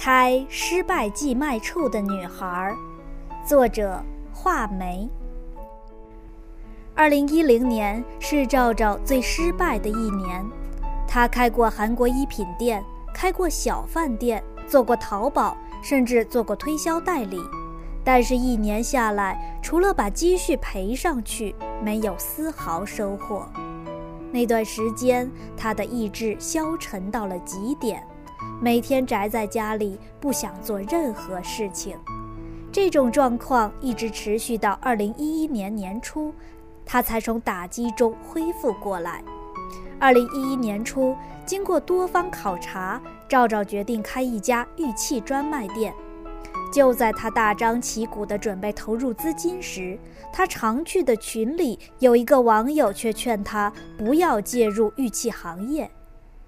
开失败寄卖处的女孩，作者画眉。二零一零年是赵赵最失败的一年，她开过韩国衣品店，开过小饭店，做过淘宝，甚至做过推销代理。但是，一年下来，除了把积蓄赔上去，没有丝毫收获。那段时间，她的意志消沉到了极点。每天宅在家里，不想做任何事情。这种状况一直持续到二零一一年年初，他才从打击中恢复过来。二零一一年初，经过多方考察，赵赵决定开一家玉器专卖店。就在他大张旗鼓地准备投入资金时，他常去的群里有一个网友却劝他不要介入玉器行业。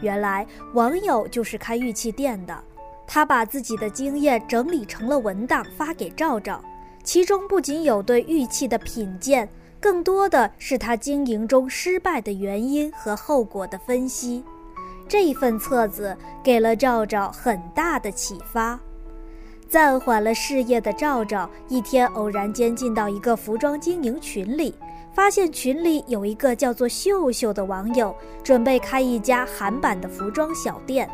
原来网友就是开玉器店的，他把自己的经验整理成了文档发给赵赵，其中不仅有对玉器的品鉴，更多的是他经营中失败的原因和后果的分析。这份册子给了赵赵很大的启发。暂缓了事业的赵赵，一天偶然间进到一个服装经营群里。发现群里有一个叫做秀秀的网友，准备开一家韩版的服装小店。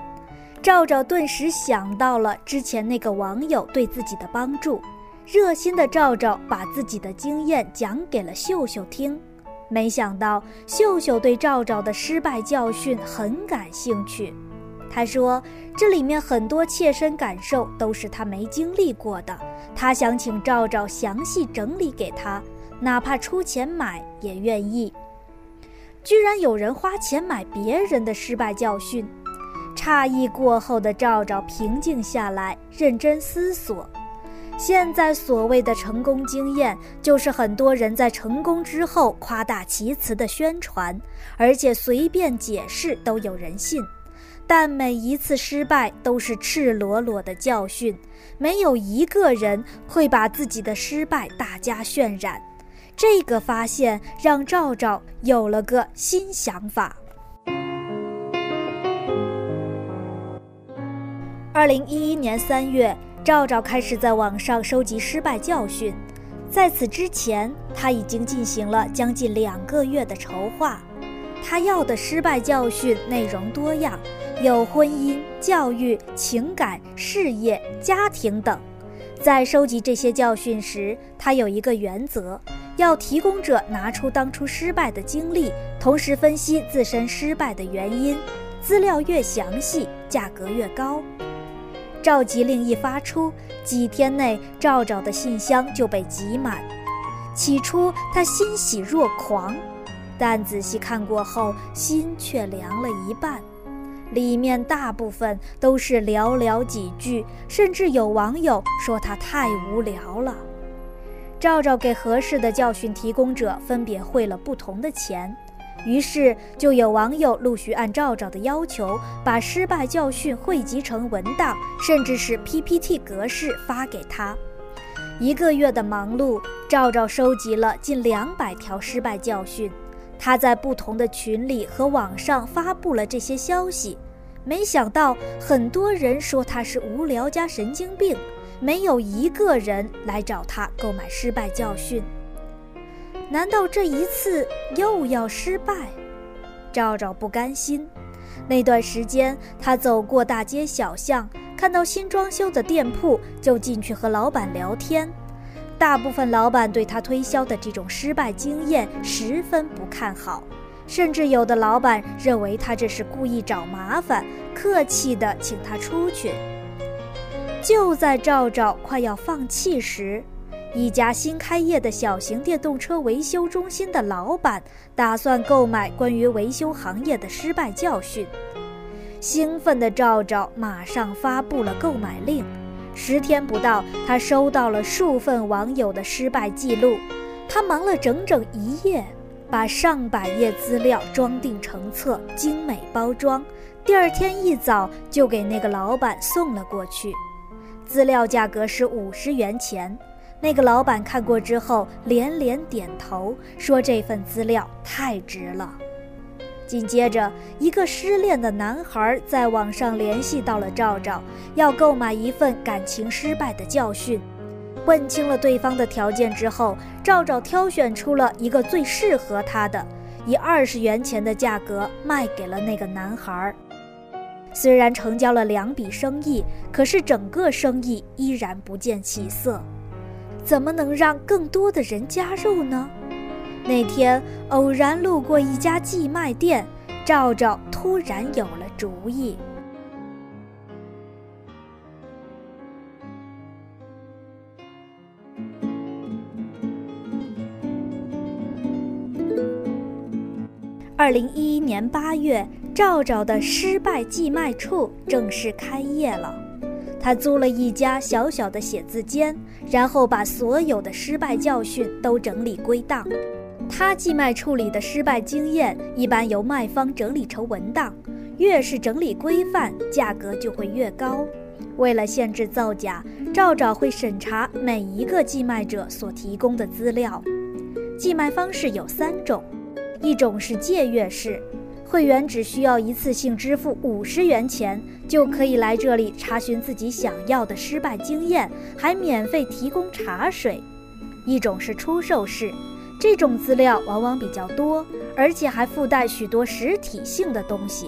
赵赵顿时想到了之前那个网友对自己的帮助，热心的赵赵把自己的经验讲给了秀秀听。没想到秀秀对赵赵的失败教训很感兴趣，他说这里面很多切身感受都是他没经历过的，他想请赵赵详细整理给他。哪怕出钱买也愿意。居然有人花钱买别人的失败教训，诧异过后的赵赵平静下来，认真思索。现在所谓的成功经验，就是很多人在成功之后夸大其词的宣传，而且随便解释都有人信。但每一次失败都是赤裸裸的教训，没有一个人会把自己的失败大加渲染。这个发现让赵赵有了个新想法。二零一一年三月，赵赵开始在网上收集失败教训。在此之前，他已经进行了将近两个月的筹划。他要的失败教训内容多样，有婚姻、教育、情感、事业、家庭等。在收集这些教训时，他有一个原则。要提供者拿出当初失败的经历，同时分析自身失败的原因，资料越详细，价格越高。召集令一发出，几天内赵赵的信箱就被挤满。起初他欣喜若狂，但仔细看过后，心却凉了一半。里面大部分都是寥寥几句，甚至有网友说他太无聊了。赵赵给合适的教训提供者分别汇了不同的钱，于是就有网友陆续按赵赵的要求，把失败教训汇集成文档，甚至是 PPT 格式发给他。一个月的忙碌，赵赵收集了近两百条失败教训，他在不同的群里和网上发布了这些消息。没想到很多人说他是无聊加神经病。没有一个人来找他购买失败教训。难道这一次又要失败？赵赵不甘心。那段时间，他走过大街小巷，看到新装修的店铺，就进去和老板聊天。大部分老板对他推销的这种失败经验十分不看好，甚至有的老板认为他这是故意找麻烦，客气地请他出去。就在赵赵快要放弃时，一家新开业的小型电动车维修中心的老板打算购买关于维修行业的失败教训。兴奋的赵赵马上发布了购买令，十天不到，他收到了数份网友的失败记录。他忙了整整一夜，把上百页资料装订成册，精美包装。第二天一早就给那个老板送了过去。资料价格是五十元钱，那个老板看过之后连连点头，说这份资料太值了。紧接着，一个失恋的男孩在网上联系到了赵赵，要购买一份感情失败的教训。问清了对方的条件之后，赵赵挑选出了一个最适合他的，以二十元钱的价格卖给了那个男孩。虽然成交了两笔生意，可是整个生意依然不见起色。怎么能让更多的人加入呢？那天偶然路过一家寄卖店，赵赵突然有了主意。二零一一年八月，赵赵的失败寄卖处正式开业了。他租了一家小小的写字间，然后把所有的失败教训都整理归档。他寄卖处里的失败经验一般由卖方整理成文档，越是整理规范，价格就会越高。为了限制造假，赵赵会审查每一个寄卖者所提供的资料。寄卖方式有三种，一种是借阅式，会员只需要一次性支付五十元钱，就可以来这里查询自己想要的失败经验，还免费提供茶水；一种是出售式。这种资料往往比较多，而且还附带许多实体性的东西，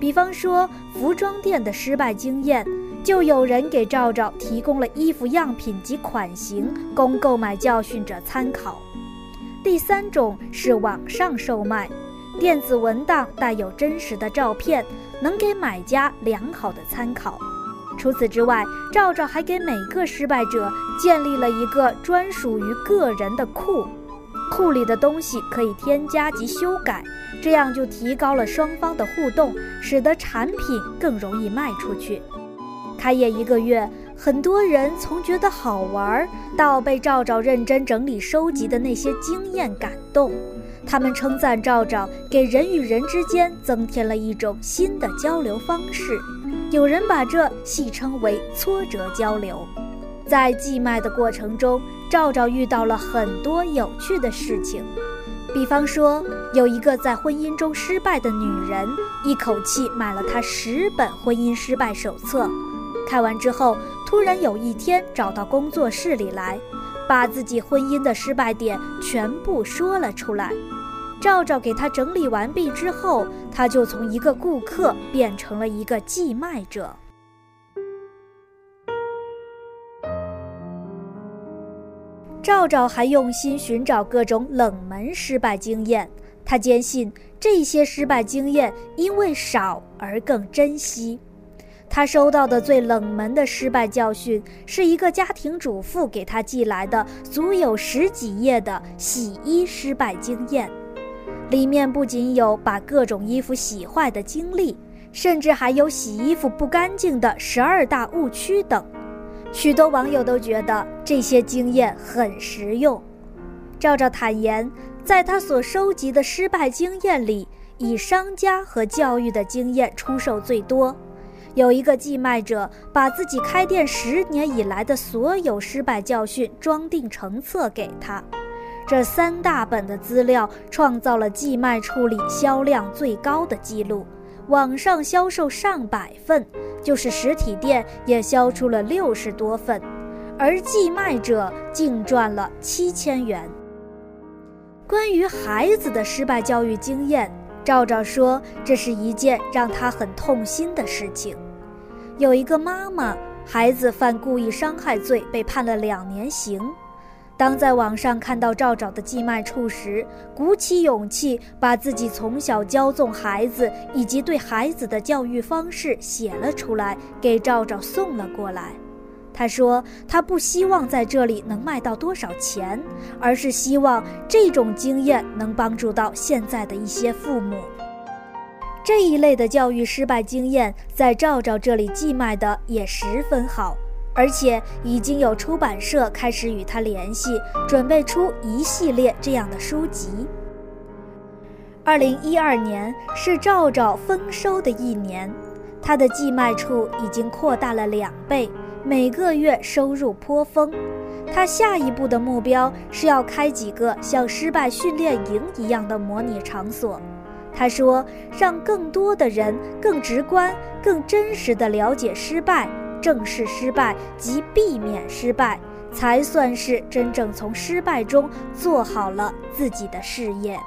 比方说服装店的失败经验，就有人给赵赵提供了衣服样品及款型，供购买教训者参考。第三种是网上售卖，电子文档带有真实的照片，能给买家良好的参考。除此之外，赵赵还给每个失败者建立了一个专属于个人的库。库里的东西可以添加及修改，这样就提高了双方的互动，使得产品更容易卖出去。开业一个月，很多人从觉得好玩到被赵赵认真整理收集的那些经验感动。他们称赞赵赵给人与人之间增添了一种新的交流方式，有人把这戏称为“挫折交流”。在寄卖的过程中，赵赵遇到了很多有趣的事情，比方说，有一个在婚姻中失败的女人，一口气买了他十本婚姻失败手册，看完之后，突然有一天找到工作室里来，把自己婚姻的失败点全部说了出来。赵赵给他整理完毕之后，他就从一个顾客变成了一个寄卖者。赵赵还用心寻找各种冷门失败经验，他坚信这些失败经验因为少而更珍惜。他收到的最冷门的失败教训是一个家庭主妇给他寄来的足有十几页的洗衣失败经验，里面不仅有把各种衣服洗坏的经历，甚至还有洗衣服不干净的十二大误区等。许多网友都觉得这些经验很实用。赵赵坦言，在他所收集的失败经验里，以商家和教育的经验出售最多。有一个寄卖者把自己开店十年以来的所有失败教训装订成册给他，这三大本的资料创造了寄卖处里销量最高的记录，网上销售上百份。就是实体店也销出了六十多份，而寄卖者净赚了七千元。关于孩子的失败教育经验，赵赵说这是一件让他很痛心的事情。有一个妈妈，孩子犯故意伤害罪被判了两年刑。当在网上看到赵赵的寄卖处时，鼓起勇气把自己从小骄纵孩子以及对孩子的教育方式写了出来，给赵赵送了过来。他说：“他不希望在这里能卖到多少钱，而是希望这种经验能帮助到现在的一些父母。这一类的教育失败经验，在赵赵这里寄卖的也十分好。”而且已经有出版社开始与他联系，准备出一系列这样的书籍。二零一二年是赵赵丰收的一年，他的寄卖处已经扩大了两倍，每个月收入颇丰。他下一步的目标是要开几个像失败训练营一样的模拟场所。他说：“让更多的人更直观、更真实地了解失败，正视失败及避免失败，才算是真正从失败中做好了自己的事业。”